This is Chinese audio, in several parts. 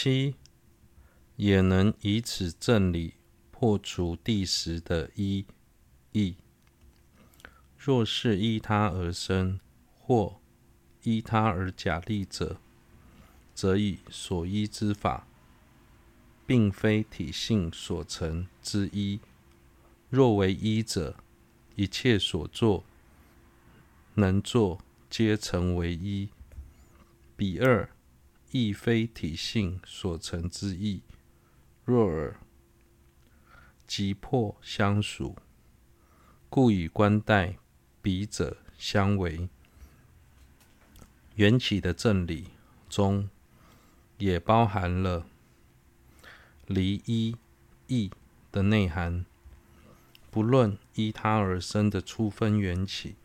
七，也能以此正理破除第十的一义。若是依他而生，或依他而假立者，则以所依之法，并非体性所成之一。若为一者，一切所作能作，皆成为一。彼二亦非体性所成之意。若尔，即破相属，故与观待彼者相违。缘起的正理中，也包含了离一义的内涵。不论依他而生的初分缘起，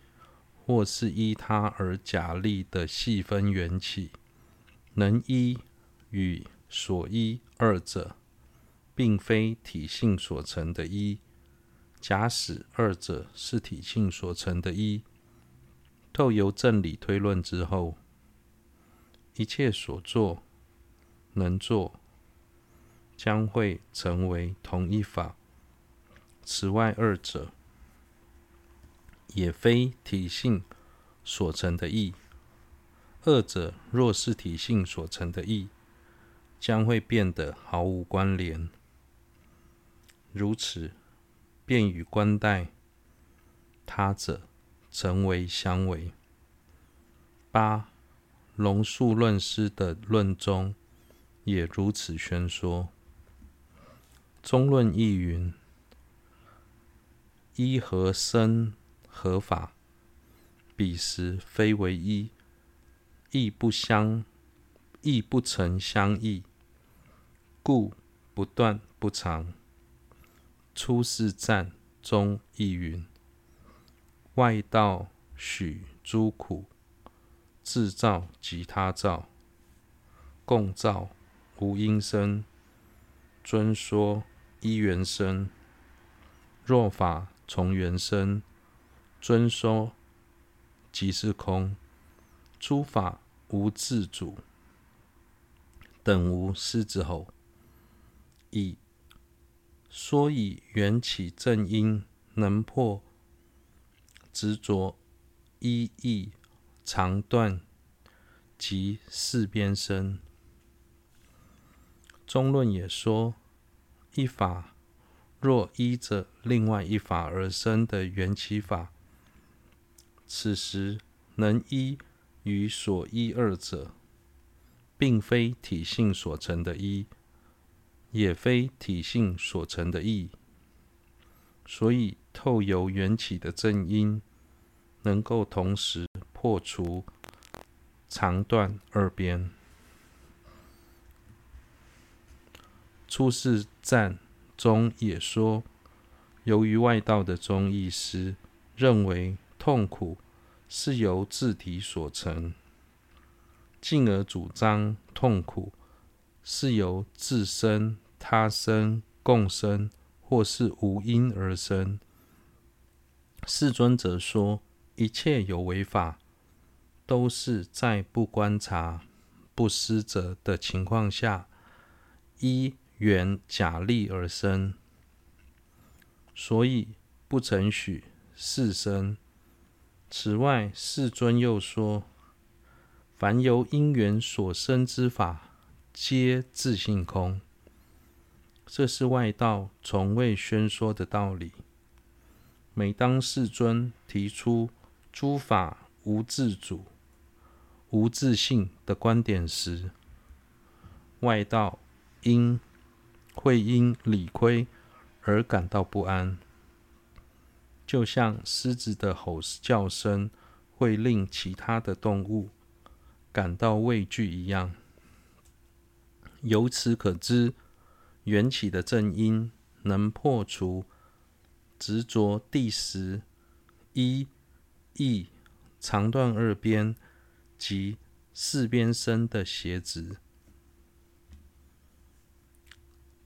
或是依他而假立的细分缘起，能依与所依二者，并非体性所成的一。假使二者是体性所成的一，透由正理推论之后，一切所作能作，将会成为同一法。此外，二者也非体性所成的义。二者若是体性所成的义，将会变得毫无关联。如此，便与观待他者成为相违。八龙树论师的论中也如此宣说。中论亦云。一何生合法？彼时非为一，亦不相，亦不成相异，故不断不常。出世赞中亦云：外道许诸苦，自造及他造，共造无因生，尊说依缘生。若法从缘生，尊说即是空，诸法无自主，等无狮子吼。以说以缘起正因能破执着一义常断及四边生。中论也说一法。若依着另外一法而生的缘起法，此时能依与所依二者，并非体性所成的一，也非体性所成的义。所以透由缘起的正因，能够同时破除常断二边。出世赞。中也说，由于外道的中义师认为痛苦是由自体所成，进而主张痛苦是由自生、他生、共生或是无因而生。世尊则说，一切有为法都是在不观察、不思择的情况下依缘假立而生，所以不承许世生。此外，世尊又说，凡由因缘所生之法，皆自性空。这是外道从未宣说的道理。每当世尊提出诸法无自主、无自性的观点时，外道应会因理亏而感到不安，就像狮子的吼叫声会令其他的动物感到畏惧一样。由此可知，缘起的正因能破除执着第十一义常断二边及四边生的邪执。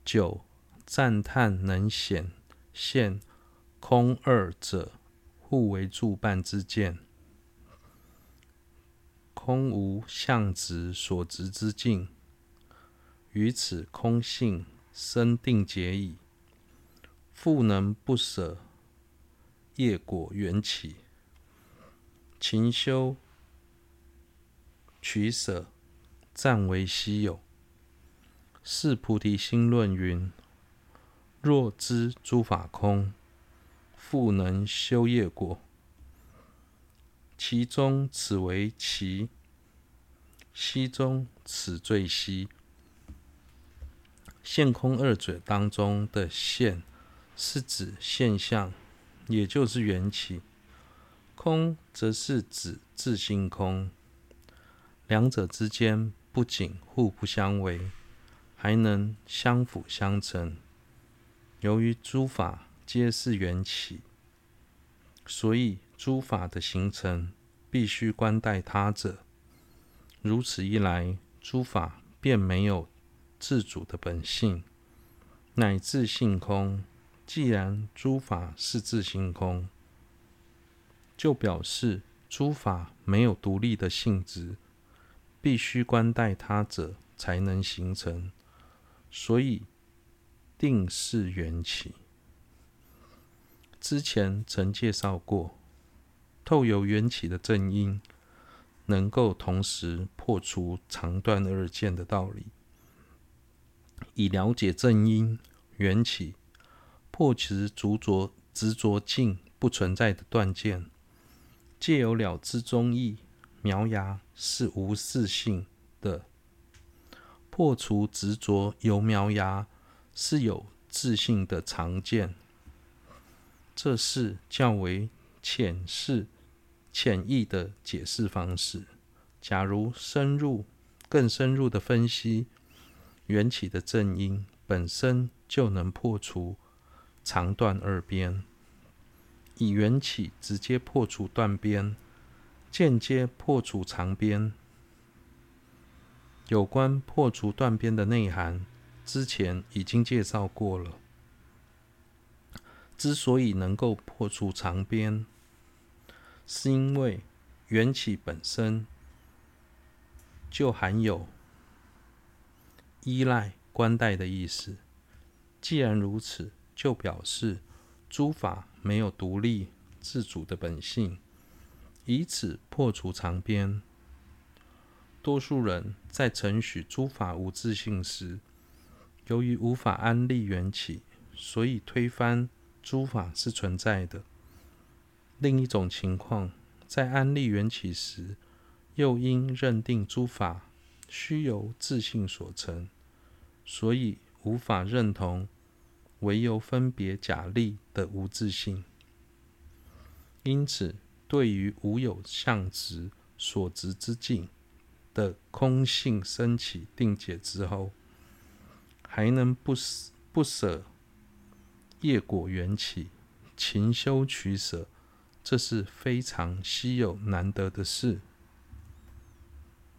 九赞叹能显现空二者互为助伴之见，空无相执所执之境，于此空性生定解矣。复能不舍业果缘起，勤修取舍，暂为稀有。是菩提心论云：若知诸法空，复能修业果，其中此为奇，稀中此最稀。现空二者当中的现，是指现象，也就是缘起；空则是指自性空。两者之间不仅互不相违，还能相辅相成。由于诸法皆是缘起，所以诸法的形成必须观待他者。如此一来，诸法便没有自主的本性，乃至性空。既然诸法是自性空，就表示诸法没有独立的性质，必须观待他者才能形成，所以定是缘起。之前曾介绍过，透由缘起的正因，能够同时破除长断二见的道理。以了解正因缘起。破除执着执着境不存在的断见，借由了知中义苗芽是无自性的，破除执着由苗芽是有自性的常见，这是较为浅释浅易的解释方式。假如深入更深入的分析缘起的正因，本身就能破除。长断二边，以缘起直接破除断边，间接破除长边。有关破除断边的内涵，之前已经介绍过了。之所以能够破除长边，是因为缘起本身就含有依赖关待的意思。既然如此，就表示诸法没有独立自主的本性，以此破除长边。多数人在承许诸法无自性时，由于无法安立缘起，所以推翻诸法是存在的。另一种情况，在安立缘起时，又因认定诸法须由自性所成，所以无法认同。唯由分别假立的无自性，因此对于无有相执所执之境的空性升起定解之后，还能不不舍业果缘起，勤修取舍，这是非常稀有难得的事。